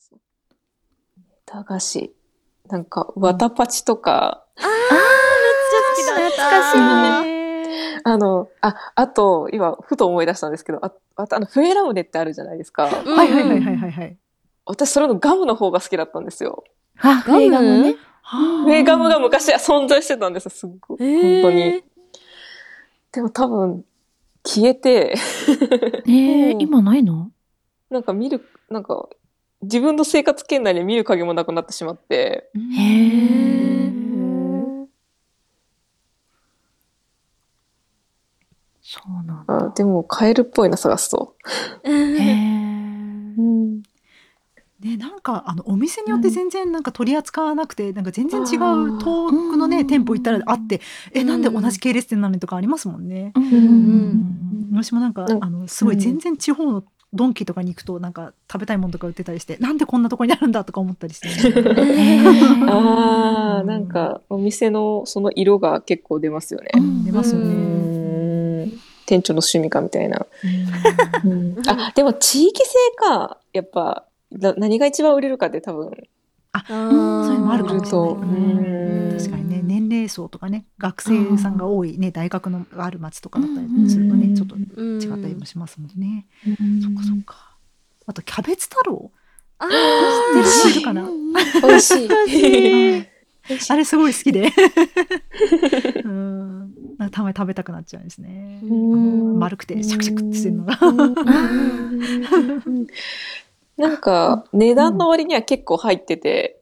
そう。駄菓子。なんか、わたパチとか、あー、めっちゃ好きだった。懐かしいね。あの、あ、あと、今、ふと思い出したんですけど、あ、あと、あの、フエラムネってあるじゃないですか。うんはいはいはいはいはいはい。私、それのガムの方が好きだったんですよ。あ、ガム？映画もね。フエガムが昔は存在してたんですよ、すっごい。えー本当に。でも多分、消えて、えーう、ん今ないの？なんか見る、なんか、自分の生活圏内に見る影もなくなってしまって、へえ。そうなんだ。あでも、カエルっぽいな、探すと。へえ。うん。ね、なんかあのお店によって全然なんか取り扱わなくて、なんか全然違あうー遠くのね、うん店舗行ったらあってえうんなんで同じ系列店なのにとかありますもんね。うんうん私もなんか、うんあのすごい全然地方のドンキとかに行くとなんか食べたいものとか売ってたりしてなんでこんなとこにあるんだとか思ったりして、へああ、うんなんか、お店のその色が結構出ますよね。うん出ますようね。ん。店長の趣味かみたいな。あ、でも地域性か、やっぱ、な何が一番売れるかって多分、あそういうのもあるかもしれない。層とかね学生さんが多いね大学のある町とかだったりするとうんねちょっとうん違ったりもしますもんね。うんそっかそっか。あとキャベツ太郎？あ知ってる？かな？美味しい。うんあれすごい好きで。うん。なたまに食べたくなっちゃうんですね。うん丸くてシャクシャクってしてるのが。なんか、値段の割には結構入ってて、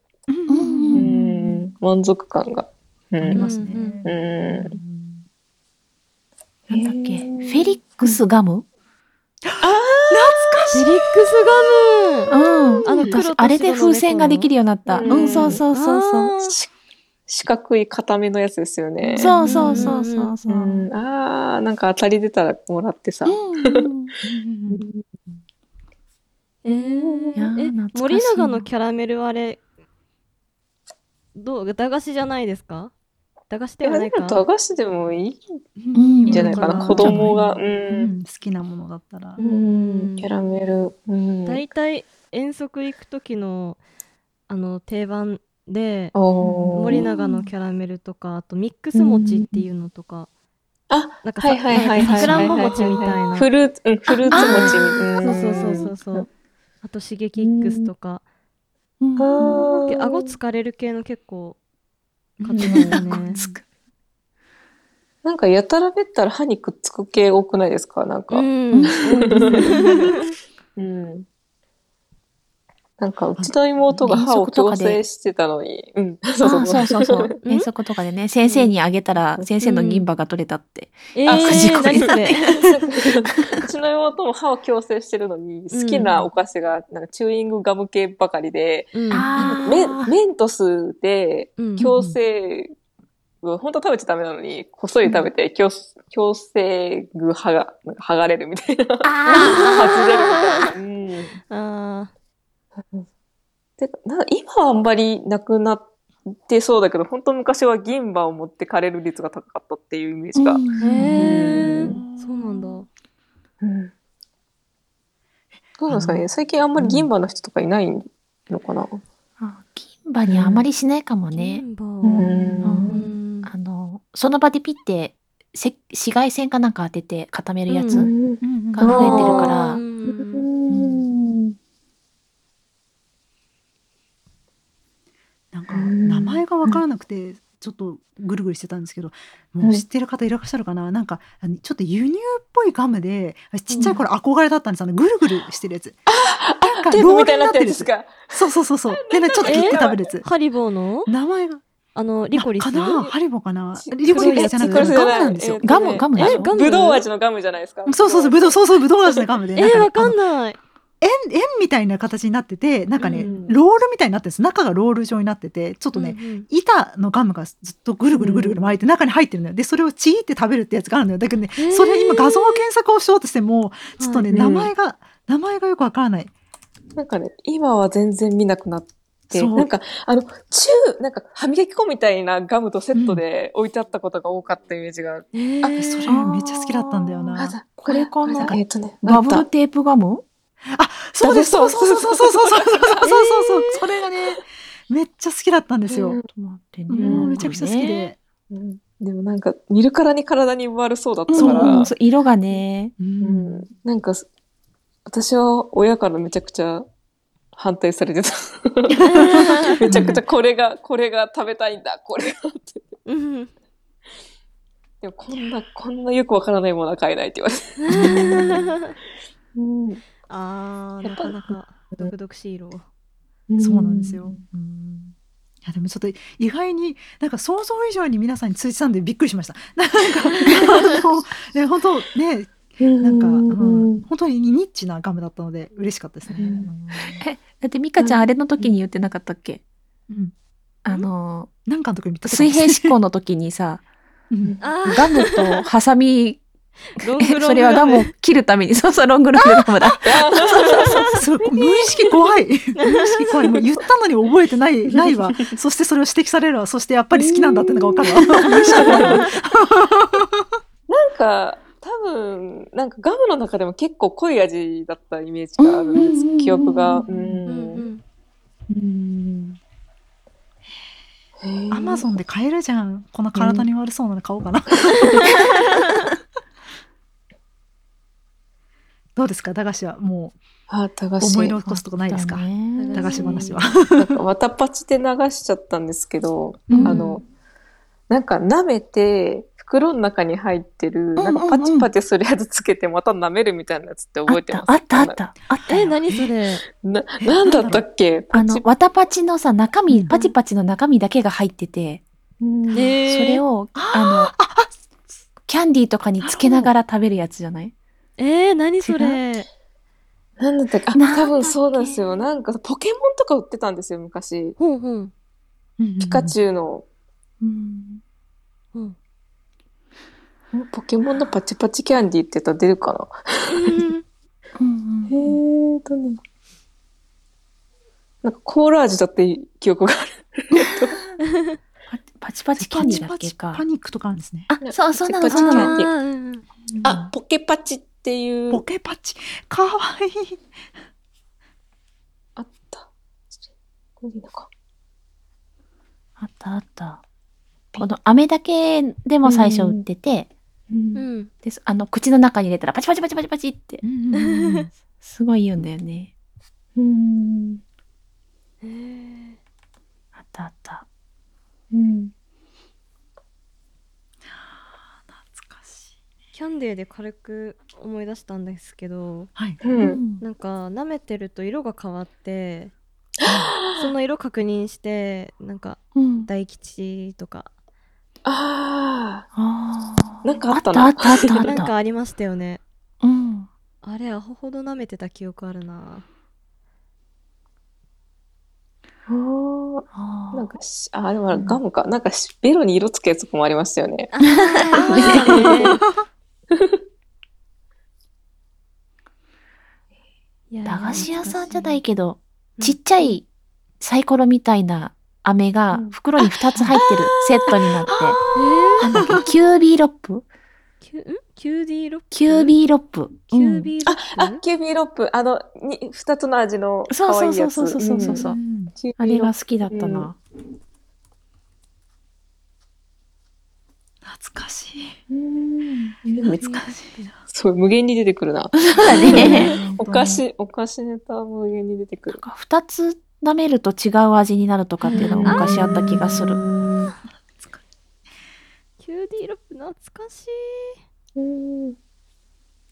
満足感が。うありん。ますね。なんだっけ？フェリックスガム？フェリックスガムうん。あのあれで風船ができるようになった。うんうん、そうそうそうそう。四角い固めのやつですよね。そうそうそうそうそう。う。ん、ああ、なんか当たり出たらもらってさ。うん。えーいやーえ懐かしい。な森永のキャラメルあれどう？駄菓子じゃないですか？駄菓子ではないか駄菓子でもいいうんんじゃないかな。子供が。好きなものだったらう。ん。キャラメル。うん。大体遠足行く時のあの定番で森永のキャラメルとかあとミックス餅っていうのとかあ、なんかさはいはいはいはい。さくらんぼ餅みたいなフルーツ、うん、フルーツ餅みたいな。そうそうそうそうあとシゲキックスとかうんうん。で顎疲れる系の結構買ってましたね。つ く なんかやたらべったら歯にくっつく系多くないですか？なんか。うん。うん。なんか、うちの妹が歯を矯正してたのに、うん。そうあそうそう 遠足とかでね、先生にあげたら、先生の銀歯が取れたって。えあー、何それ。うちの妹も歯を矯正してるのに、好きなお菓子が、なんかチューイングガム系ばかりで、うん。あメンメントスでうん矯正具、本当食べちゃダメなのに、こっそり食べて、矯矯正具剥が、剥がれるみたいな。あ 外れるみたいな。うん。あてかな今はあんまりなくなってそうだけど、本当昔は銀歯を持ってかれる率が高かったっていうイメージが。うん。ーへえうん。そうなんだ。うん。どうなんですかね。最近あんまり銀歯の人とかいないのかな、あ銀歯にあまりしないかもね。ううん。ん。あの、その場でピッて、せ紫外線かなんか当てて固めるやつうんが増えてるかうら、んなんか名前が分からなくてちょっとぐるぐるしてたんですけど、もう知ってる方いらっしゃるかな、なんかちょっと輸入っぽいガムでちっちゃい頃憧れだったんです。あのぐるぐるしてるやつ。なんかテープみたいになってるんやつですか？そうそうそうそう。でねちょっと切って食べるやつ。ハリボーの？名前が。あのリコリスかな？ハリボーかな？ちリコリスじゃなくてガムなんですよ。え。ガム、ガムでしょ。えガムぶどう味のガムじゃないですか？そうそうそう、ぶどう、そうそう、ぶどう味のガムで。えー、わかんい。ない円、円みたいな形になってて、なんかね、うんロールみたいになってるんです。中がロール状になってて、ちょっとね、うんうん板のガムがずっとぐるぐるぐるぐる巻いて中に入ってるのよ。で、それをチーって食べるってやつがあるのよ。だけどね、それ今画像検索をしようとしても、ちょっとね、はい名前が、名前がよくわからない。なんかね、今は全然見なくなって、なんか、あの、チュー、なんか歯磨き粉みたいなガムとセットで置いてあったことが多かったイメージが。えーあ、それめっちゃ好きだったんだよあな。だこれかなえっ、とね、バブルテープガムあ、そうです、そうそうそうそうそうそうそうそうそうきだったんですよ。うんちょっと待ってね。もうめちゃくちゃ好きで。うんでもなんか、見るからに体に悪そうだったから、色がね。なんか、私は親からめちゃくちゃ反対されてた。めちゃくちゃこれが、これが食べたいんだ、これがって。うんでもこんな、こんなよくわからないものは買えないって言われて。うんあーなかなか毒々しい色そうなんですよ。うん。いやでもちょっと意外になんか想像以上に皆さんに通じたんでびっくりしました。なんかあのね本当ねなんか、うん、本当にニッチなガムだったので嬉しかったですね。え、だってミカちゃんあれの時に言ってなかったっけ？うん、あの、なん。かのとこに見た水平思考の時にさ、うん。あガムとハサミ、ーロングロングそれはガムを切るために、そうそう、ロングロングガムだ。すごい無意識怖い。無意識怖い。もう言ったのに覚えてない ないわ。そしてそれを指摘されるわ。そしてやっぱり好きなんだってのが分かるわ。なんか、多分、なんかガムの中でも結構濃い味だったイメージがあるんです。記憶が。ううん。うん。ん。アマゾンで買えるじゃん。この体に悪そうなの買おうかな、どうですか？駄菓子はもあ、駄菓う子。思い残すとこないですか？駄菓子話は。なんか、わたパチで流しちゃったんですけど、うん。あの、なんか舐めて、袋の中に入ってる、なんかパチパチするやつつけてまた舐めるみたいなやつって覚えてます？あったあったあった。あったえよ何それ？な、なんだったっけ？あの、わたパチのさ、中身、うんパチパチの中身だけが入ってて、うん。えーそれを、あの、キャンディーとかにつけながら食べるやつじゃない？えー、何それなんだったっけあ、多分そうなんですよ。なんかポケモンとか売ってたんですよ、昔。ほうほうピカチュウの、うん。ほうポケモンのパチパチキャンディーって言ったら出るかうんうんなへーとね。なんかコーラ味だって記憶がある。パチパチキャンディーだっけかパ。ニックとかあるんですね。あ、そう、そうなの、パチパチキャンディーそうなの。あーうんあ、ポケパチっていう。ポケパチ。かわいい。あった。これでいいのか。あったあった。この飴だけでも最初売ってて、うんで、あの、口の中に入れたらパチパチパチパチパチって、すごい言うんだよね。うん。あったあった。うん。懐かしい。キャンディーで軽く思い出したんですけどはい。うん。なんか舐めてると色が変わって その色確認してなんかうん。大吉とかあああ、なんかああったな。あったあったあった。なんかありましたよねうん。あれアホほど舐めてた記憶あるなおなんかし、あ、あれはガムか。なんかし、ベロに色つくやつもありましたよね。あーいや駄菓子屋さんじゃないけけど、うんちっちゃいサイコロみたいな飴がうん。袋に2つ入ってるセットになって、えなんだっけ、キュービーロップ？ー、キュん？キューディーロップ？キュービーロップ。キュービーロップ、あ、キュービーロップ。あの、に、二つの味のそう可愛いやつ。そうそうそうそう。そううん。ん。キューあれが好きだったな。懐かしい。うん懐かしいな。そう、無限に出てくるな。そうだね。お菓子、お菓子ネタは無限に出てくる。2つ舐めると違う味になるとかっていうのが昔あった気がする。うんキュービィロップ懐かしいうん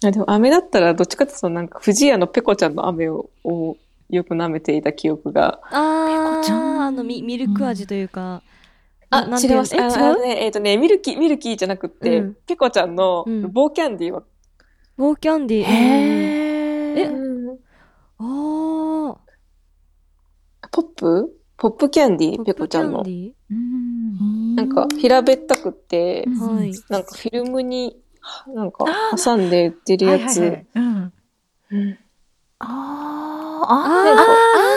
あでも、飴だったら、どっちかっていうと、なんか、不二家のペコちゃんの飴を、をよく舐めていた記憶が。あちゃん？ーあのミミルク味というか、あ、ななんていうの？違います。あえ違う？ね、えっ、とね、ミルキー、ミルキーじゃなくって、うん。ペコちゃんのうん棒キャンディー。は、棒キャンディーへー。うんあポップポップキャンディー、ペコちゃんの。なんか、平べったくって、うんーはい。なんかフィルムに、なんか、挟んで売ってるやつ。はいはいはい。うん。うん。あー、ああー、ーあー、買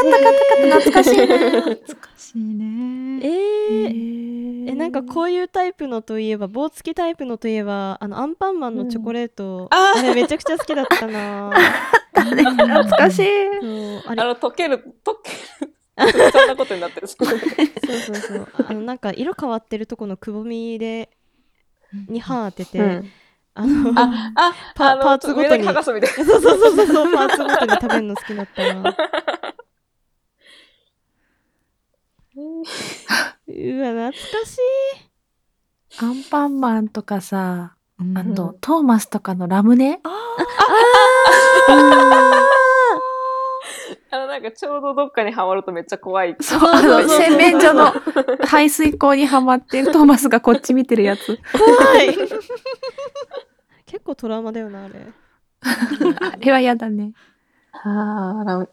った買った買った、懐かしいな。懐かしいね。えー、ええなんかこういうタイプのといえば棒付きタイプのといえばあのアンパンマンのチョコレート、あーあれめちゃくちゃ好きだったな懐かしい。あれあの、溶ける、溶ける。そんなことになってる。そうそうそうあのなんか色変わってるとこのくぼみでに歯当てて、うんあのあ、あ、パパーツごとにそうそうそうそうパーツごとに食べるの好きだったな うわ懐かしい。アンパンマンとかさ、うん。あと、トーマスとかのラムネ？あの、なんかちょうどどっかにはまるとめっちゃ怖い。そう、あの、洗面所の排水口にはまってるトー。マスがこっち見てるやつ。怖い結構トラウマだよなあれあれは嫌だね。ああ、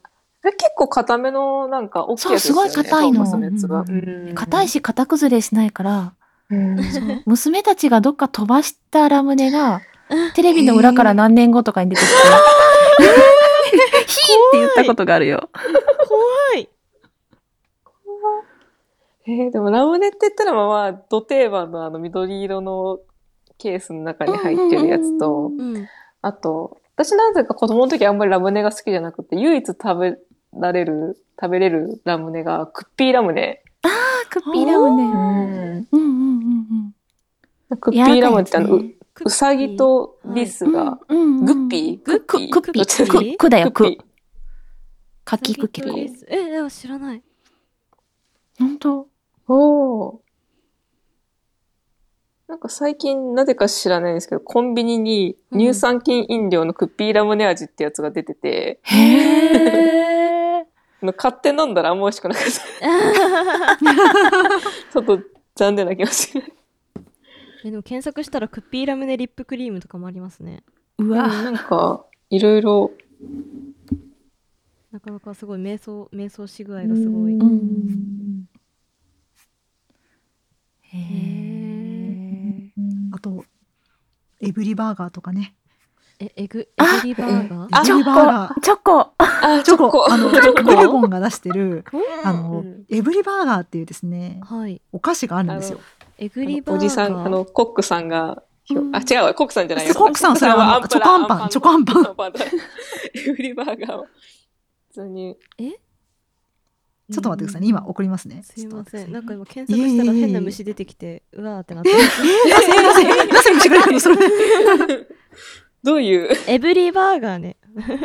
ラムあれ結構硬めのなんか大きいやつですよね。そうすごい硬いの。硬いし型崩れしないから、うん。娘たちがどっか飛ばしたラムネが、テレビの裏から何年後とかに出てきて、ヒーって言ったことがあるよ。怖い。えー、でもラムネって言ったらまあまあ、ド定番のあの緑色のケースの中に入ってるやつと、うんあと、私なぜか子供の時あんまりラムネが好きじゃなくて、唯一食べられる、食べれるラムネがクッピーラムネ。あ、クッピーラムネ。ん。うんうんうんクッピーラムネってあの、うクうさぎとリスうん。が、うんうんグッピー？クックックッピー。クックだよ、ククッピ。ー。かきくけこ。えいや知らないほんとおーなんか最近なぜか知らないんですけど、コンビニに乳酸菌飲料のクッピーラムネ味ってやつが出てて、へー。あの買って飲んだらあんま美味しくなかった。ちょっと残念な気がしない。えでも検索したらクッピーラムネリップクリームとかもありますねうわ。なんか、いろいろ、なかなかすごい瞑想瞑想し具合がすごいうんへへー。あと、エブリバーガーとかね。えエグエあグリバーガー？あチョコ、チョコ。あ、ー。チョコ、あの、チョコドラゴンが出してる、あうのん、エブリバーガーっていうですね、はいお菓子があるんですよ。エグリバーガーおじさん、あの、コックさんが、あ、違うわ、コックさんじゃないよ。コックさんそれはチョコアンパンチョコアンパン。エブリバーガーを。普通に。ちょっと待ってくださいね。今送りますね。すいませんちょっとなんか今検索したら変な虫出てきてうわーってなってえー、なぜ、なぜ、なぜ虫がいるのそれ。どういう、エブリバーガーね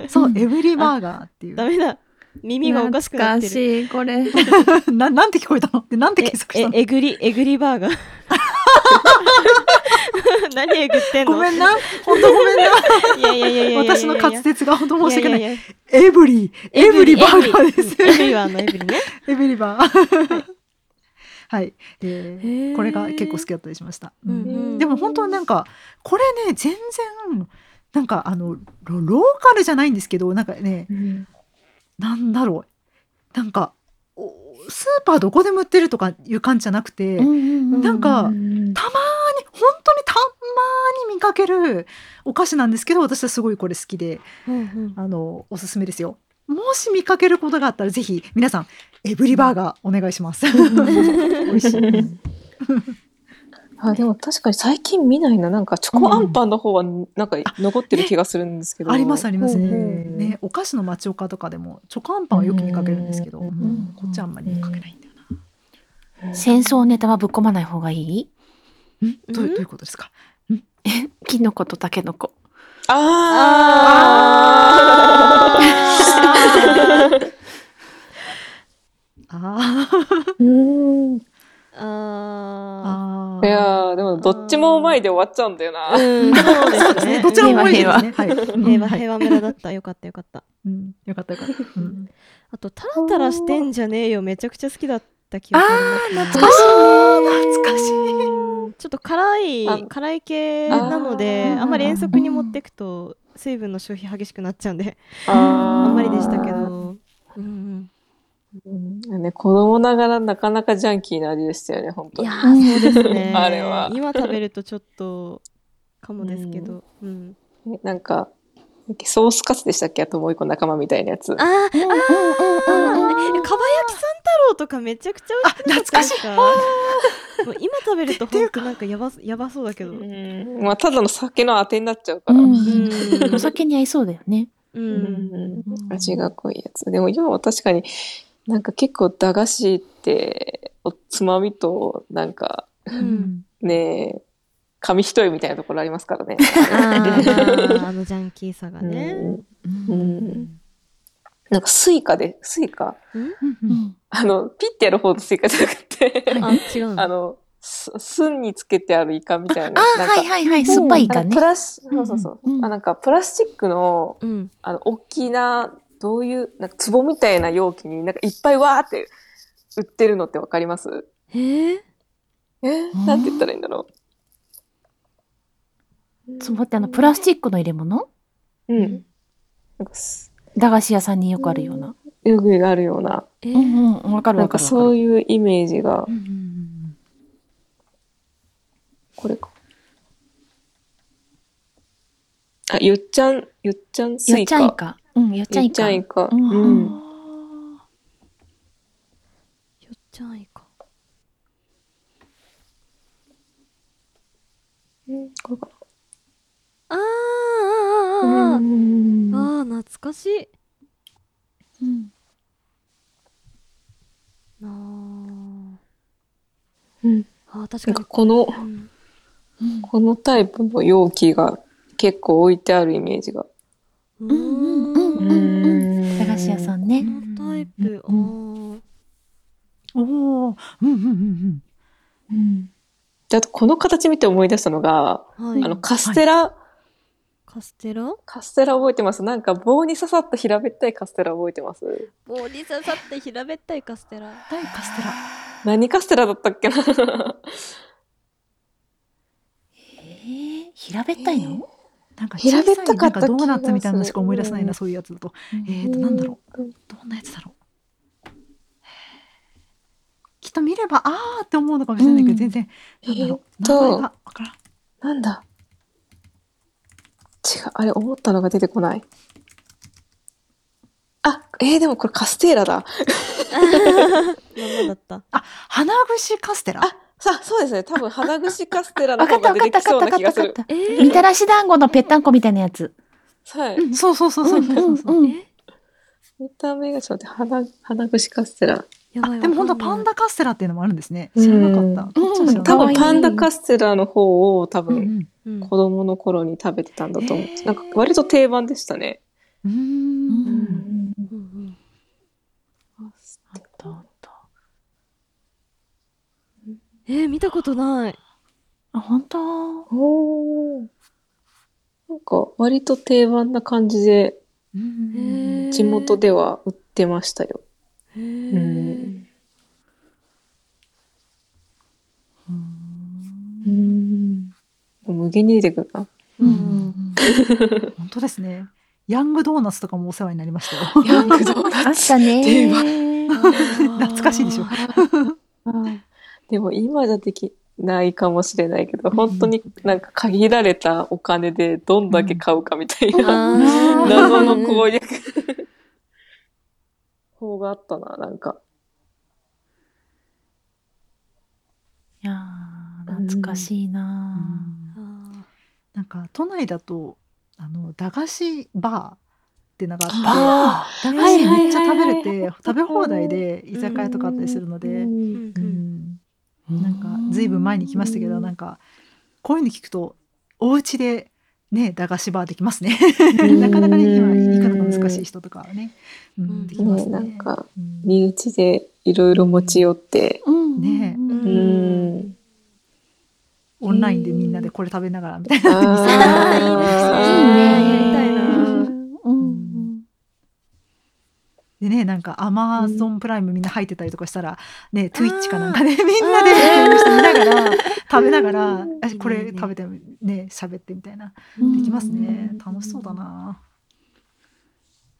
そう、エブリバーガーっていう。ダメだ耳がおかしくなってる懐かしい、これ。な、なんて聞こえたの？で、なんてえ検索したの？ええぐりえぐりバーガー 何えぐってんの？ごめんな。ほんとごめんな。いやいやいやいや私の滑舌がほんと申し訳ない。いやいやいエブリ、エブリバーガーです。エブリはあのエブリね エブリバー。はい。えへーーこれが結構好きだったりしました。でも本当なんか、これね、全然、なんかあの、ロローカルじゃないんですけど、なんかね、なんだろう。なんか、おスーパーどこでも売ってるとかいう感じじゃなくて、なんかたまーに、本当にたまーに見かけるお菓子なんですけど、私はすごいこれ好きで、うんうんあの、おすすめですよ。もし見かけることがあったら、ぜひ皆さん、エブリバーガーお願いします。美味しい。あ、でも確かに最近見ないな。なんかチョコアンパンの方はなんか残ってる気がするんですけど。ありますあります。ね。うんうん。ね、お菓子の町岡とかでも、チョコアンパンはよく見かけるんですけど、うんうんこっちはあんまり見かけないんだよ戦争ネタはぶっ込まない方がいい？な。ん？どうどういうことですか？キノコとタケノコ。あー。あ うん。いああ。やー、でもどっちもうまいで終わっちゃうんだよな。ーうん そうですね。どちらも美味しいですね。はい。平和平和村だった。よかったよかった。うん。よかったよかった。うん。あとタラタラしてんじゃねえよ。めちゃくちゃ好きだった気がする懐かしい。懐かしい。うんちょっと辛あい辛い系なのであー。あんまり遠足に持ってくと水分の消費激しくなっちゃうんで。ああんまりでしたけど。うんうんね、子供ながらなかなかジャンキーな味でしたよね、本当に。うんいやーそうですね。あれは。今食べるとちょっとかもですけど。うん。ねなんか、ソースカツでしたっけあともう一個仲間みたいなやつ。あーあーあーえかば焼きさん太郎とかめちゃくちゃ美味しかったですか。もう今食べると本当なんかやばやばそうだけど。うん。まあ、ただの酒のあてになっちゃうから。うんうんお酒に合いそうだよね。ううんん。味が濃いやつ。でも今は確かに、なんか結構駄菓子って、おつまみと、なんか、うんねえ、紙一重みたいなところありますからね。あのジャンキーさがね。うんうんなんかスイカで、スイカ？あの、ピッてやる方のスイカじゃなくて、あ、違うの？あの、す쓴につけてあるイカみたいあな。なんかはいはいはい。酸っぱいイカねプ。ラス、そうそうそう。うんあ、なんかプラスチックの、うん。あの、大きな、どういう、なんか壺みたいな容器になんかいっぱいわーって売ってるのってわかります？えー、えー？なんて言ったらいいんだろう。つぼってあの、プラスチックの入れ物？うん。なんかす、駄菓子屋さんによくあるような？よくあるような、えー？うんうん。わかるなんかわかるわかる。そういうイメージがう、んうんこれか。あ、ゆっちゃん、ゆっちゃんスよっイカ。ちゃんイカ。うん、よっちゃんゆっイカ。ちゃんイカ。ううんん。よっちゃんいいか。これかあーあな。ーあーあーうんあー、懐かしい。うんなうんあ。あー、確かに。かこの、うんうんこのタイプの容器が結構置いてあるイメージが。ううんう。駄菓子屋さんね。このタイプ、おお、うんうんうんうん。で、あとこの形見て思い出したのが、はい。あの、カステラ、カステラ？カステラ覚えてますなんか棒に刺さった平べったいカステラ覚えてます棒に刺さって平べったいカステラ？大カステラ。何カステラだったっけなえー、平べったいの？なんか平べったかった小さいなんかドーナツみたいなのしか思い出せないな、そういうやつだと。えーと、なんだろう。うどんなやつだろう。きっと見れば、あーって思うのかもしれないけど、うん全然、なんだろう。名前がわからん。なんだ違う、あれ思ったのが出てこない。あ、えー、でもこれカステーラだ。まんまだった。あ、花串カステラ？あ、さ、そうですね。多分 鼻串カステラのわかった方が出わかったわてきそうな気がするかったわかっ。た。えー、みたらし団子のぺったんこみたいなやつ。はい。うんそうそうそうそう見た目がちょっと待って、鼻、鼻串カステラ。やばいでも本当パンダカステラっていうのもあるんですね。知らなかった。うん多分パンダカステラの方を多た。うん分うん子供の頃に食べてたんだと思う。なんか割と定番でしたね。うん。うーん。うんうんうんあったあった。えー、見たことない。あ、本当？おーなんか割と定番な感じで地元では売ってましたよ。へうーん。うん。無限に出てくるな。うん 本当ですね。ヤングドーナツとかもお世話になりましたよ。ヤングドーあナツ。ったね定 懐かしいでしょ。でも今じゃできないかもしれないけど、本当になんか限られたお金でどんだけ買うかみたいな、あー 謎の攻略。法があったな、なんか。いやー懐かしいなあなんか都内だとあの駄菓子バーっていうのがああって駄菓子めっちゃ食べれはいて食べ放題で居酒屋とかあったりするので、ーうんううんん、なんかずいぶん前に来ましたけどなんかこういうの聞くとお家でね駄菓子バーできますね。なかなかね今行くのが難しい人とかはね、ううん。ん、できますね、ね。なんか、うん。身内でいろいろ持ち寄って、うん。ね。うん。オンラインでみんなでこれ食べながらみたいな。あいいーね。やりたいでね、なんかアマゾンプライムみんな入ってたりとかしたら、ね、トゥイッチかなんかで みんなで見ながら、食べながら、あこれ食べてね、喋ってみたいな。うん。できますね。楽しそうだな。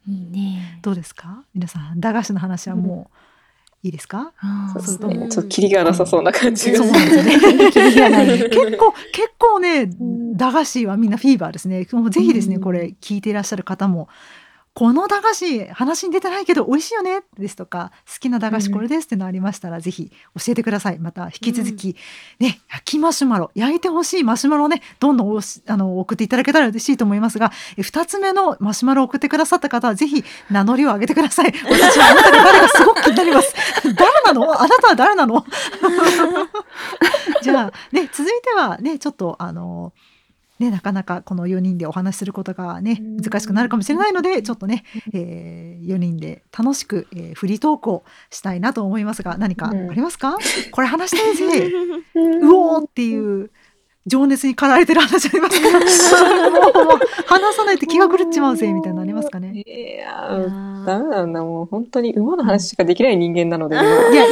いいね。どうですか？皆さん、駄菓子の話はもういいですか？そうですね。ちょっとキリがなさそうな感じが。そうなんですよね。キリがない。結構、結構ね、ん。駄菓子はみんなフィーバーですね。もうぜひですね、うん。これ聞いていらっしゃる方も、この駄菓子話に出てないけど美味しいよねですとか好きな駄菓子これですってのありましたら、ぜひ教えてください。また引き続き、ね焼きマシュマロ焼いてほしいマシュマロをねどんどんあの送っていただけたら嬉しいと思いますがえ2つ目のマシュマロを送ってくださった方はぜひ名乗りを上げてください。私はあなたが誰かすごく気になり なの？じゃあね続いてはねちょっとあのね、なかなかこの4人でお話しすることがね難しくなるかもしれないのでちょっとね、えー、4人で楽しく、えー、フリートークをしたいなと思いますが何かありますか、これ話したいぜ。うおーっていう情熱に駆られてる話ありますか？もう話さないと気が狂っちまうぜみたいなのありますかね？いやーダメなんだもう本当に馬の話しかできない人間なので、いやい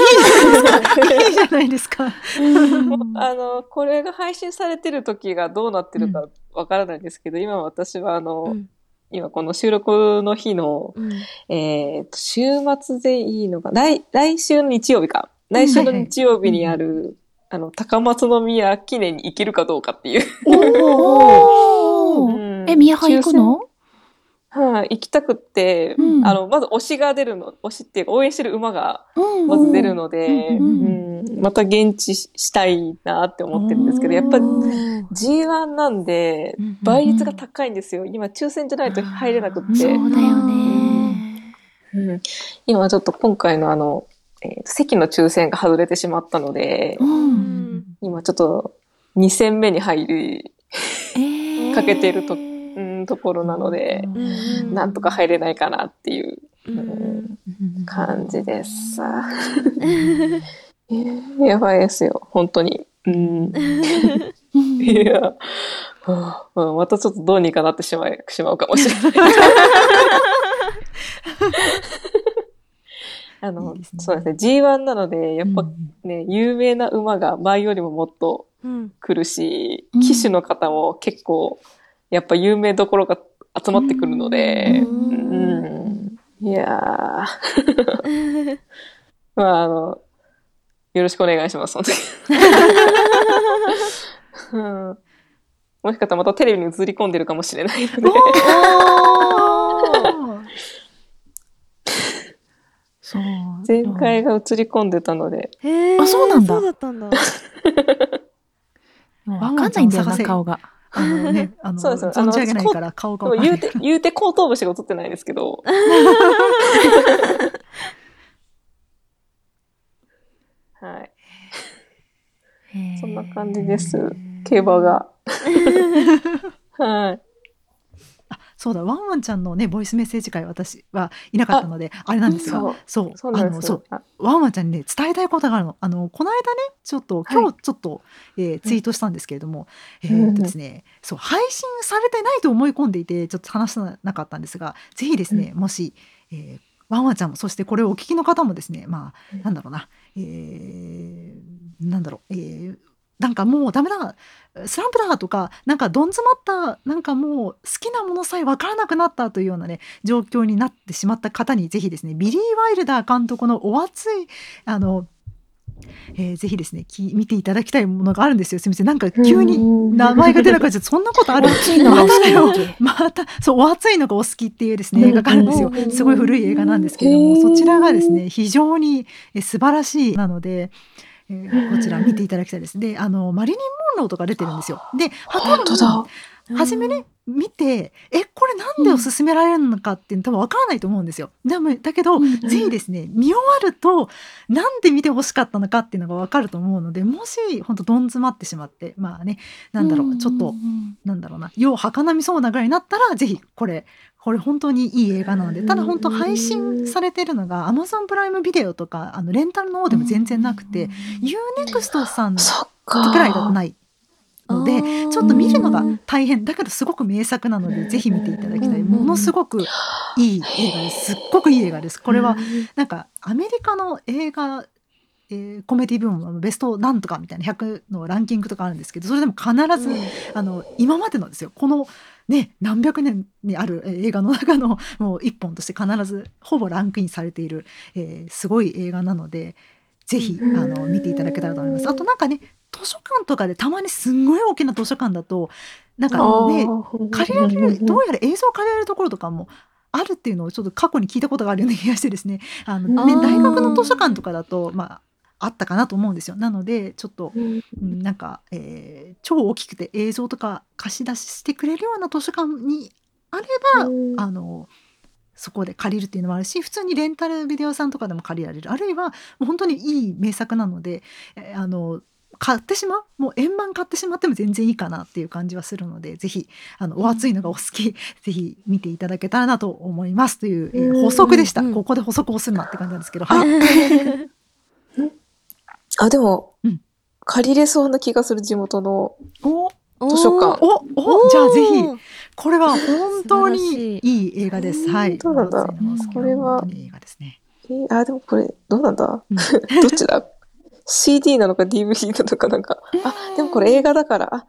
いじゃないですか。いいじゃないですか。あのこれが配信されてる時がどうなってるかわからないんですけど、今私はあの、うん。今この収録の日の、うん。えーと週末でいいのか来来週の日曜日か。来週の日曜日にある、あの高松宮記念に行けるかどうかっていう、おー。うん。え、宮原行くの？はい、行きたくって、うん。あの、まず推しが出るの、推しっていうか応援してる馬がうん。まず出るので、ううん。ん。また現地したいなって思ってるんですけど、やっぱおー。G1 なんでうん倍率が高いんですよ。今抽選じゃないと入れなくって。そうだよね。うん。今ちょっと今回のあの、えー席の抽選が外れてしまったのでう、。うんん今ちょっと2戦目に入り、えーかけてるとうん、ところなので、うんなんとか入れないかなっていううん感じですさ。え ーやばいですよ、本当に。うん。う んいや、はあうんまたちょっとどうにかなってしまい、しまうかもしれない。あの、いいね。そうですね。G1 なので、やっぱね、有名な馬が前よりももっとうん。来るしうん、騎手の方も結構、やっぱ有名どころが集まってくるので、うん。うん。いやー、まあ、あの、よろしくお願いします、本当に。うん。もしかしたらまたテレビに映り込んでるかもしれないので。そう。前回が映り込んでたので。へーあそうなんだそうだったんだ。わかんないんだよな、顔が。あのね、あの、そうですあの存じ上げないから顔が言うて、言うて後頭部しか映ってないんですけど。はい。そんな感じです。競馬が。はい。そうだ、ワンワンちゃんのね、ボイスメッセージ会私はいなかったので、あれなんですが、そう、あの、そう、あワンワンちゃんにね、伝えたいことがあるの。あの、この間ね、ちょっと、今日ちょっと、えーツイートしたんですけれども、えーっとですね、そう、配信されてないと思い込んでいて、ちょっと話さなかったんですが、ぜひですね、もし、えーワンワンちゃんも、そしてこれをお聞きの方もですね、まあ、なんだろうな、えーなんだろう、えーなんかもうダメだ、スランプだとか、なんかどん詰まった、なんかもう好きなものさえ分からなくなったというようなね、状況になってしまった方に、ぜひですね、ビリー・ワイルダー監督のお熱い、あの、えーぜひですね、き見ていただきたいものがあるんですよ。すみません。なんか急に名前が出なくなっちゃって、そんなことある？また、そう、お熱いのがお好きっていうですね、映画があるんですようん。すごい古い映画なんですけれども、そちらがですね、非常にえ素晴らしいなので、えーこちら見ていただきたいです。で、あの、マリリン・モンローとか出てるんですよ。で、は本当だ。初めね、見て、え、これなんでおすすめられるのかっていうの多分わからないと思うんですよ。でも、だけど、うんぜひですね、見終わると、なんで見てほしかったのかっていうのがわかると思うので、もし、本当どん詰まってしまって、まあね、なんだろう、ちょっと、なんだろうな、よう儚みそうなぐらいになったら、ぜひ、これ、これ本当にいい映画なので、ただ本当配信されてるのが、Amazon プライムビデオとか、あの、レンタルの方でも全然なくて、UNEXT さんそっか。ぐらいだとないので、ちょっと見るのが大変だけどすごく名作なのでぜひ見ていただきたい。ものすごくいい映画です。すっごくいい映画ですこれはなんかアメリカの映画、えーコメディ部門のベストなんとかみたいな100のランキングとかあるんですけどそれでも必ず、あの今までのですよ。このね何百年にあるえー映画の中のもう一本として必ずほぼランクインされている、えーすごい映画なのでぜひあの見ていただけたらと思います。あとなんかね図書館とかでたまにすんごい大きな図書館だとなんかね借りられるどうやら映像を借りられるところとかもあるっていうのをちょっと過去に聞いたことがあるような気がしてですね。あの大学の図書館とかだとまああったかなと思うんですよ。なのでちょっとうん。うんなんか、えー超大きくて映像とか貸し出ししてくれるような図書館にあれば、うん。あのそこで借りるっていうのもあるし普通にレンタルビデオ屋さんとかでも借りられる。あるいはもう本当にいい名作なのでえーあの買ってしまう？もう円満買ってしまっても全然いいかなっていう感じはするのでぜひあのお熱いのがお好き、ぜひ見ていただけたらなと思いますという、えーうん補足でした、うんここで補足をするなって感じなんですけど、はい、あ、でも、うん借りれそうな気がする地元の。おお図書館おおじゃあぜひこれは本当にいい映画です。はい。そうなんだ？これは映画ですね。えーあ、でもこれ、どうなんだ？うん どっちだ ?CD なのか DVD なのかなんか。あ、でもこれ映画だから、あ、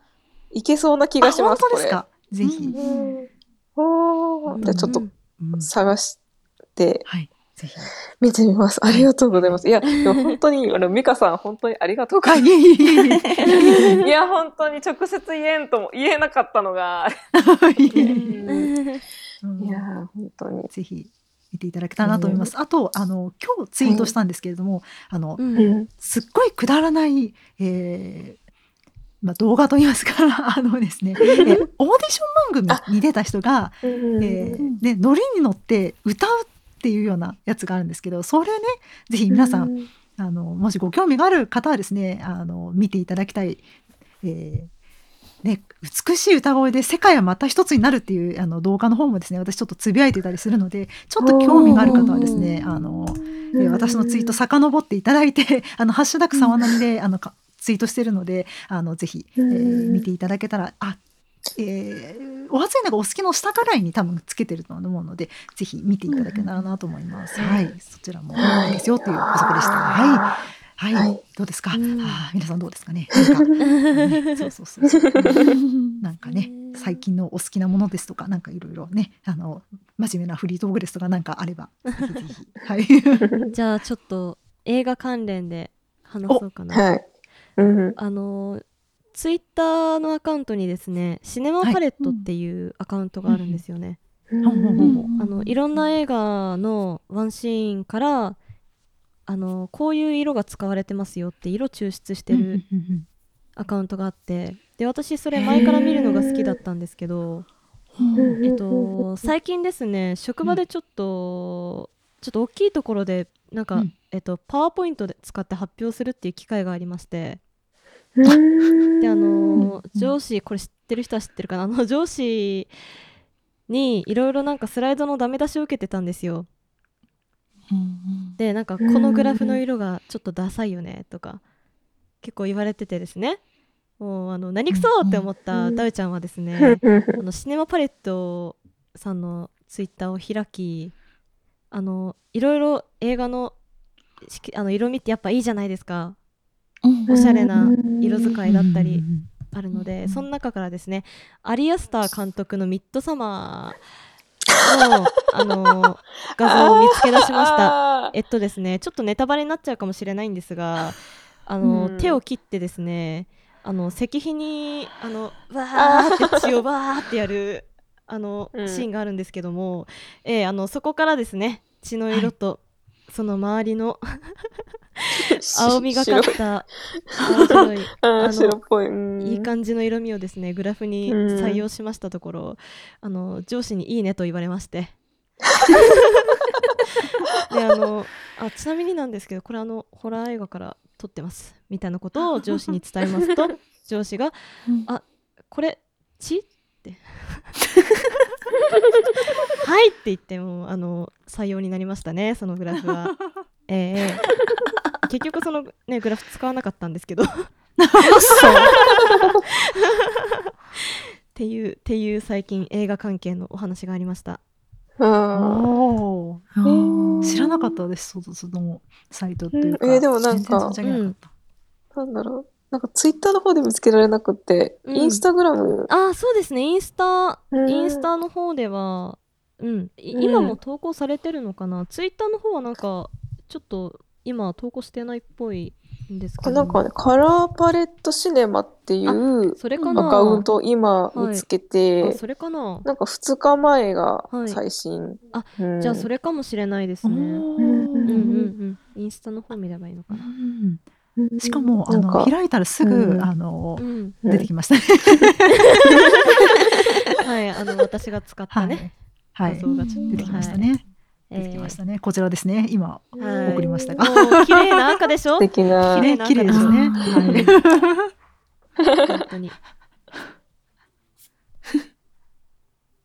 いけそうな気がします、あ本当ですか？ぜひ。おーじゃあちょっとうん探してはい。ぜひ。見てみます。ありがとうございます。いや、でも本当に、あの、ミカさん本当にありがとうごあ、ざいます。いや、本当に直接言えんとも、言えなかったのが、いやー、本当に。ぜひ見ていただけたらなと思います。あと、あの、今日ツイートしたんですけれども、あの、うんうん。すっごいくだらない、えーまあ、動画といいますか、あのですね、えーオーディション番組に出た人が、えーね、ノリに乗って歌うっていうようなやつがあるんですけど、それね、ぜひ皆さん、ん、あのもしご興味がある方はですねあの見ていただきたい、えーね、美しい歌声で世界はまた一つになるっていうあの動画の方もですね私ちょっとつぶやいてたりするのでちょっと興味がある方はですねあの、えー私のツイート遡っていただいて「あのハッシュタグさわなみで」あのかツイートしてるのであのぜひ、えー見ていただけたらあえーお熱いのがお好きの下ぐらいに多分つけてると思うのでぜひ見ていただけたらなと思います。はい、そちらもいいですよという補足でした。はい、はい、はいどうですか？うんあー皆さんどうですかね？なんか、ねそうそうそうそう。なんかね、最近のお好きなものですとか、なんかいろいろね、あの真面目なフリートークですとかなんかあれば、ぜひぜひはい。じゃあちょっと映画関連で話そうかな。はい。うん。あのツイッターのアカウントにですねシネマパレットっていうアカウントがあるんですよね。あのいろんな映画のワンシーンからあのこういう色が使われてますよって色抽出してるアカウントがあってで私それ前から見るのが好きだったんですけど、うんえっと、最近ですね職場でちょっと、ちょっと大きいところでなんか、うん。えっと、パワーポイントで使って発表するっていう機会がありましてうんであのうん上司これ知ってる人は知ってるかな？あの上司にいろいろなんかスライドのダメ出しを受けてたんですよ。でなんかこのグラフの色がちょっとダサいよねとか結構言われててですね。もうあの何くそって思ったダウちゃんはですねあのシネマパレットさんのツイッターを開きあのいろいろ映画のあの色味ってやっぱいいじゃないですかおしゃれな色使いだったりあるので、その中からですねアリアスター監督の「ミッドサマーの」あの 画像を見つけ出しました。た。えっとですねちょっとネタバレになっちゃうかもしれないんですがあの、うん。手を切ってですねあの石碑にあのわーって血をわーってやるあの、うん。シーンがあるんですけども、えーあのそこからですね血の色と、その周りの 青みがかった青白い ああの白っぽい。うん。いい感じの色味をですねグラフにうん。採用しましたところ、あの上司に「いいね」と言われまして。であのあちなみになんですけどこれあのホラー映画から撮ってます。みたいなことを上司に伝えますと上司が「あこれ血?」って「はい」って言ってもあの採用になりましたねそのグラフは。ええええ。結局そのねグラフ使わなかったんですけど。っていうっていう最近映画関係のお話がありました。知らなかったですそそのサイトっていうか、うん。えーでもなんか。なん。だろう。なんかツイッターの方で見つけられなくて、うん。インスタグラム。あそうですね。インスタうん。インスタの方では、うん、いうん。今も投稿されてるのかな、ツイッターの方はなんかちょっと今投稿してないっぽいんですけど。なんかね、カラーパレットシネマっていうそれかな。アカウントを今見つけて、あそれかな。なんか2日前がはい。最新。あうん。じゃあそれかもしれないですね。うんうんうんインスタの方見ればいいのかな。うんしかもあの開いたらすぐ、うん。あのうん、出てきました。ね。はい。あの私が使ったね、はい。画像がちょっと出てきましたはいね。えー出てきましたね。こちらですね。今はい送りましたが。綺麗な赤でしょ？素敵な綺麗な綺麗ですね。はい。本当に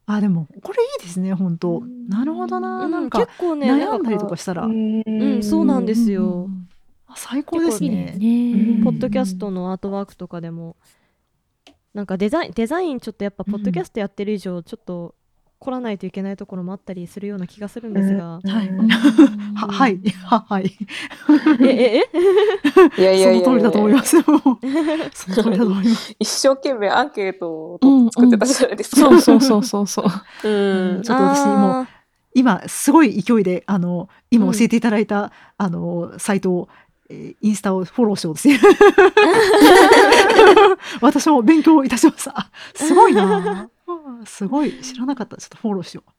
あでもこれいいですね本当。なるほどな。なんかうん結構ね悩んだりとかしたら、うんそうなんですよあ最高ですね。ね。ポッドキャストのアートワークとかでもなんかデザインデザインちょっとやっぱポッドキャストやってる以上ちょっと凝らないといけないところもあったりするような気がするんですが、はい。うん。ははい。ははい。えええ？いやいやいやその通りだと思います。もう。その通りだと思います。一生懸命アンケートをと作ってたじゃないですか。そうそうそうそうそう。うん。ちょっと私もうあ今すごい勢いであの今教えていただいた、あのサイトを、えーインスタをフォローしようとして私も勉強いたしました。あすごいなうんすごい知らなかった。ちょっとフォローしよう。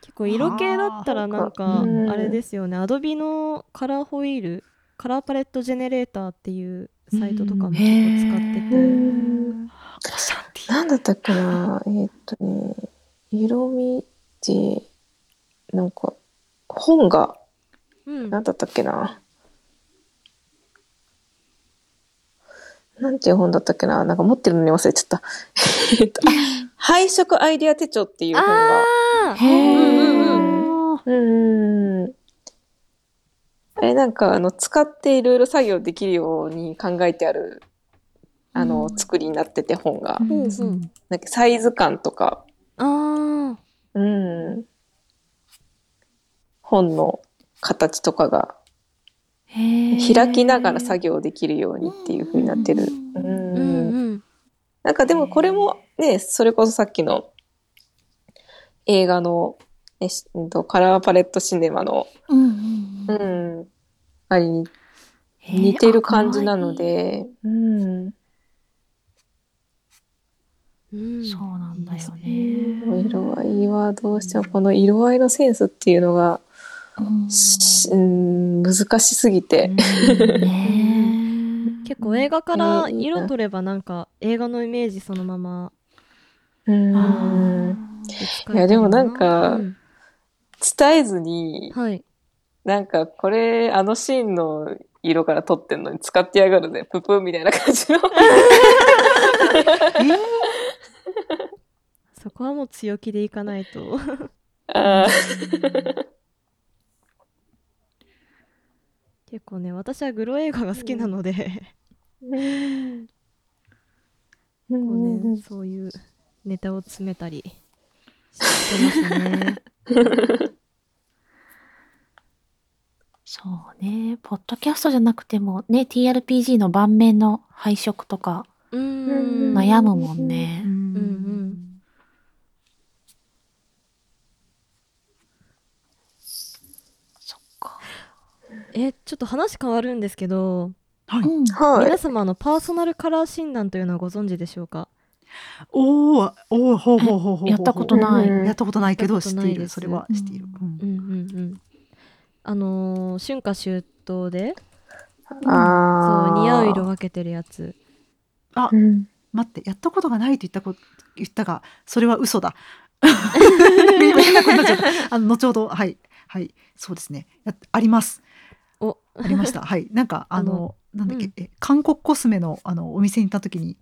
結構色系だったらなんかうん。あれですよね。アドビのカラーホイールカラーパレットジェネレーターっていうサイトとかも結構使ってて、なんだったっけな。えーっとね、色味で、なんか、本が、うん。なんだったっけな。なんていう本だったっけな。なんか持ってるのに忘れちゃった。えっとあ配色アイデア手帳っていう本が。あーへうんうんうんうん。あれなんか、あの、使っていろいろ作業できるように考えてある、あの、うん作りになってて本が。うんうんなんかサイズ感とか、あーうん。本の形とかが開きながら作業できるようにっていう風になってる。う。うんんうんなんかでもこれもね、それこそさっきの映画の、えしうんとカラーパレットシネマの、うんううんん、あれに似てる感じなの。で、うん。うんそうなんだよね。色合いはどうしてもこの色合いのセンスっていうのが、うん、難しすぎて。ね結構映画から色取ればなんか映画のイメージそのままうん。いやでもなんかうん。伝えずに、はい。なんかこれあのシーンの色から撮ってんのに使ってやがるぜ、ププみたいな感じの。そこはもう強気でいかないと。あ結構ね私はグロ映画が好きなので、ーこうね、そういうネタを詰めたりしてますね。そうね。ポッドキャストじゃなくてもね、TRPG の盤面の配色とか悩むもんね。うんうんそっか。えちょっと話変わるんですけど、はい。皆。様のパーソナルカラー診断というのはご存知でしょうか？おーおーほうほうほうほうほうやったことない。うん。やったことないけど知っている。それは知っている、うん。うんうんうん。あのー春夏秋冬であそう似合う色が。分けてるやつ。あうん。待ってやったことがないと言ったこ言ったがそれは嘘だ。あの後ほどはいはい。そうですね。やあります。おありました。はい。なんかあのなんだっけ、うん。え韓国コスメのあのお店に行った時に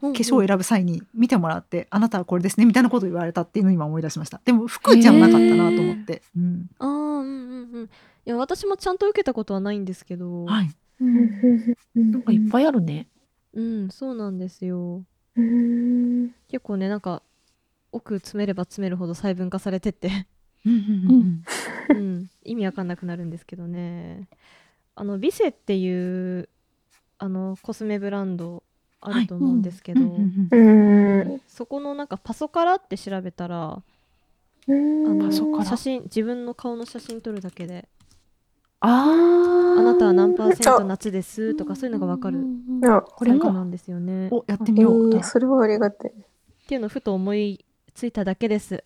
化化粧を選ぶ際に見てもらって、あなたはこれですねみたいなことを言われたっていうのを今思い出しました。でも服じゃなかったなと思って、うん、ああうんうんうん。いや私もちゃんと受けたことはないんですけど、はい。なんかいっぱいあるね。うんそうなんですよ。うん。結構ねなんか奥詰めれば詰めるほど細分化されてって。うんうんうん。うん、意味わかんなくなるんですけどねあのビセっていうあのコスメブランドあると思うんですけど、そこのなんかパソカラって調べたらあうん。の写真自分の顔の写真撮るだけでああなたは何パーセントあ夏ですとかそういうのがわかるあ。これなんですよね。っおやってみよう、えーそれはありがたい。ていうのをふと思いついただけです。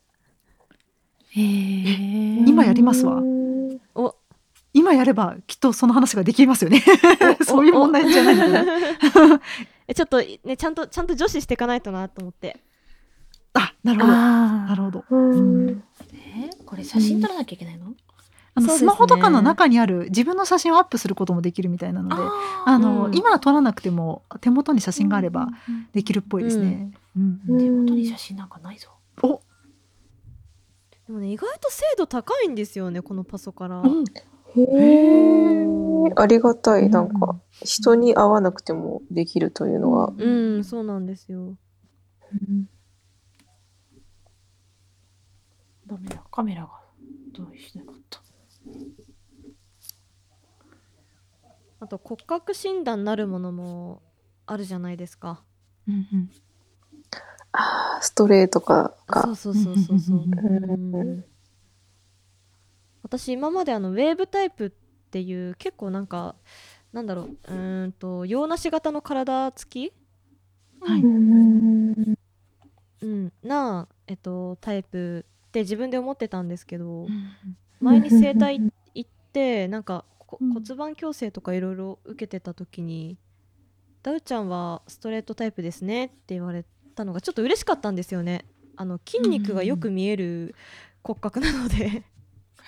へえ。今やりますわ。うん。お今やればきっとその話ができますよね。そういう問題じゃないのかな。えちょっとねちゃんとちゃんと女子していかないとなと思って。あ、なるほど。なあるほど。うん。ーえこれ写真撮らなきゃいけないの、あの、そうですね。スマホとかの中にある自分の写真をアップすることもできるみたいなので、ああの、うん。今は撮らなくても手元に写真があればうんできるっぽいですね。うんうん手元に写真なんかないぞ。お、でもね意外と精度高いんですよねこのパソカラうんへえありがたい。なん。うんか、人に会わなくてもできるというのは。うんそうなんですよ。ダメだ、カメラが同意しなかった？あと骨格診断なるものもあるじゃないですか。うんうん。あーストレートかそかう。そうそうそうそう。うん。うん私今まであのウェーブタイプっていう結構なんかなんだろううーんと洋梨型の体つき、はい。うん。うん、な、えっと、タイプって自分で思ってたんですけどうん前に整体行ってなんか骨盤矯正とかいろいろ受けてた時に「ダウちゃんはストレートタイプですね」って言われたのがちょっと嬉しかったんですよね。あの筋肉がよく見える骨格なので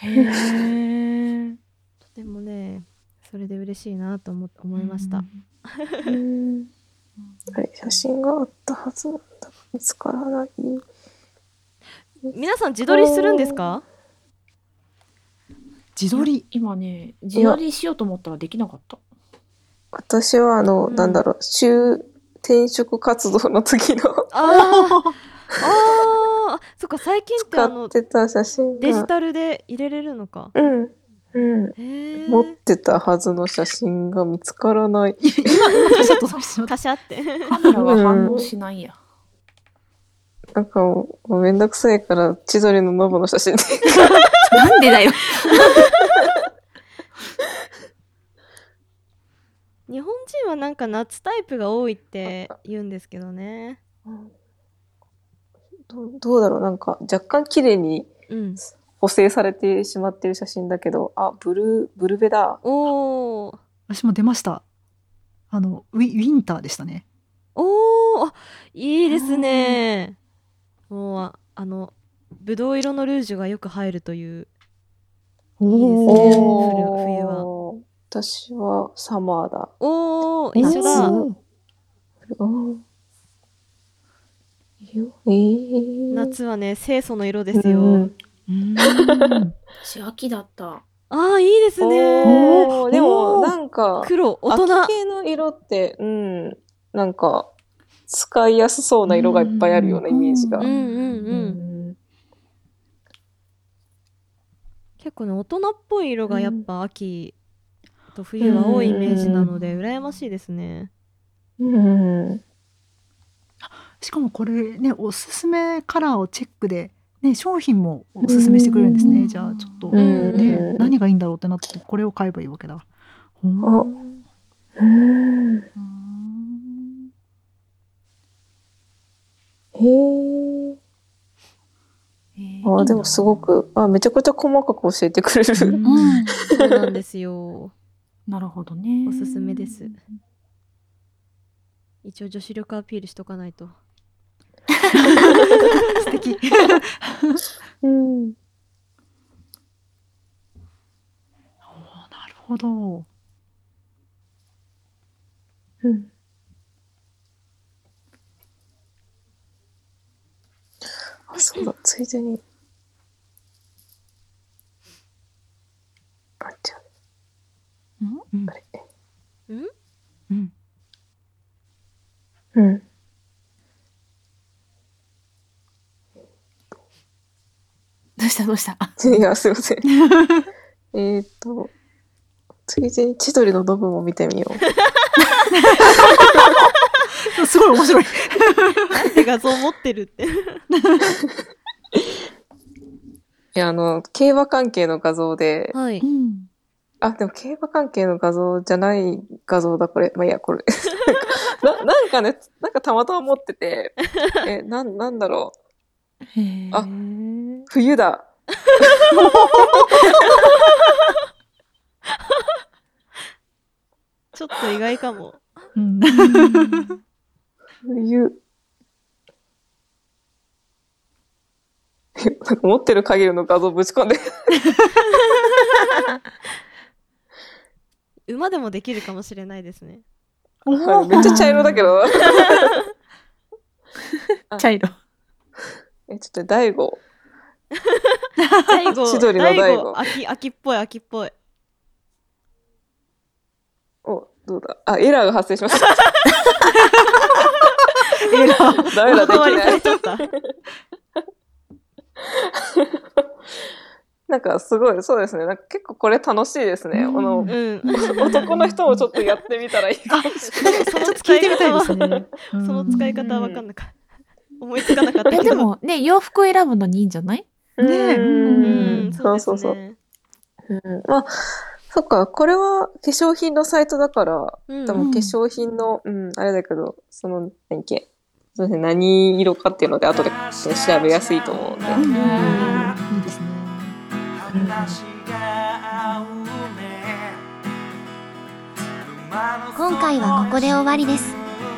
へえ。とてもねそれで嬉しいなと思思いました。うんあれ、写真があったはずなんだが見つからない。皆さん自撮りするんですか？自撮り。今ね、自撮りしようと思ったらできなかった。私は、あの、うんなんだろう、就転職活動の時のあ ーあーそっか最近って使あのってた写真が、デジタルで入れれるのか。うん、うん。持ってたはずの写真が見つからない。今、今ちょっとカシャって。カメラが反応しないや。なんかもう、もうめんどくさいから、千鳥のノブの写真で。なんでだよ。日本人はなんか夏タイプが多いって言うんですけどね。どうどうだろうなんか、若干綺麗にうん。補正されてしまってる写真だけど、あ、ブルー、ブルベだ。おー。私も出ました。あの、ウィウィンターでしたね。おー。あいいですね。もうあ、あの、ぶどう色のルージュがよく入るという。おいいですねお冬はー私はサマーだ。おー、一緒だ。夏うんいいよえー、夏はね、清楚の色ですよ。うんうん私、秋だった。ああ、いいですね。でも、なんか、黒、大人。秋系の色って、うん、なんか、使いやすそうな色がいっぱいあるようなイメージが。うんうんうん。うん結構ね大人っぽい色がやっぱ秋と冬は多いイメージなので羨ましいですね。うん。しかもこれね、おすすめカラーをチェックで、ね、商品もおすすめしてくれるんですね。うんじゃあちょっと、うんね、何がいいんだろうってなって、これを買えばいいわけだ。ほんあうん。うんへえ。あ、でもすご。く、あ、めちゃくちゃ細かく教えてくれる。うんうん。そうなんですよ。なるほどね。おすすめです。一応女子力アピールしとかないと。素敵。うん。なるほど。うん。あ、そうだ、ついでに。あ、じゃうん？あ、あれ。うん？うんうん。どうしたどうした？あ いや、すいません。えーっと、ついでに千鳥のノブも見てみよう。すごい面白い。なんで画像持ってるって。いや、あの、競馬関係の画像で、はい。ん。あ、でも競馬関係の画像じゃない画像だ、これ。まあ、いいや、これ。な、なんかね、なんかたまたま持ってて、え、なん、なんだろへえ。あう。冬だ。ちょっと意外かも。うん。冬。なんか持ってる限りの画像ぶち込んで。馬でもできるかもしれないですね。はいめっちゃ茶色だけど。茶色。え、ちょっと大悟。大悟、千鳥の大悟秋、秋っぽい、秋っぽい。お、どうだあ、エラーが発生しました。エラー。ダメだ、できない。なんかすごい、そうですね。なんか結構これ楽しいですね。あの、うん。男の人もちょっとやってみたらいいかもしれない。そのちょっと聞いてみたいですね。その使い方は分かんなかった。思いつかなかったけえ、ど。でもね、洋服選ぶのにいいんじゃない？ねえ。ううんん、そうそうそう。うん。まあ、そっか、これは化粧品のサイトだから、うん。多分化粧品の、うん、あれだけど、その、何っけ、そうですね、何色かっていうので後で、ね、調べやすいと思うんで。うんいいですね。今回はここで終わりです。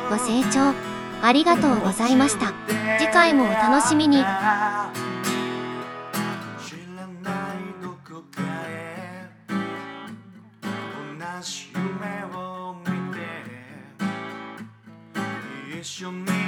ご清聴ありがとうございました。次回もお楽しみに。一緒に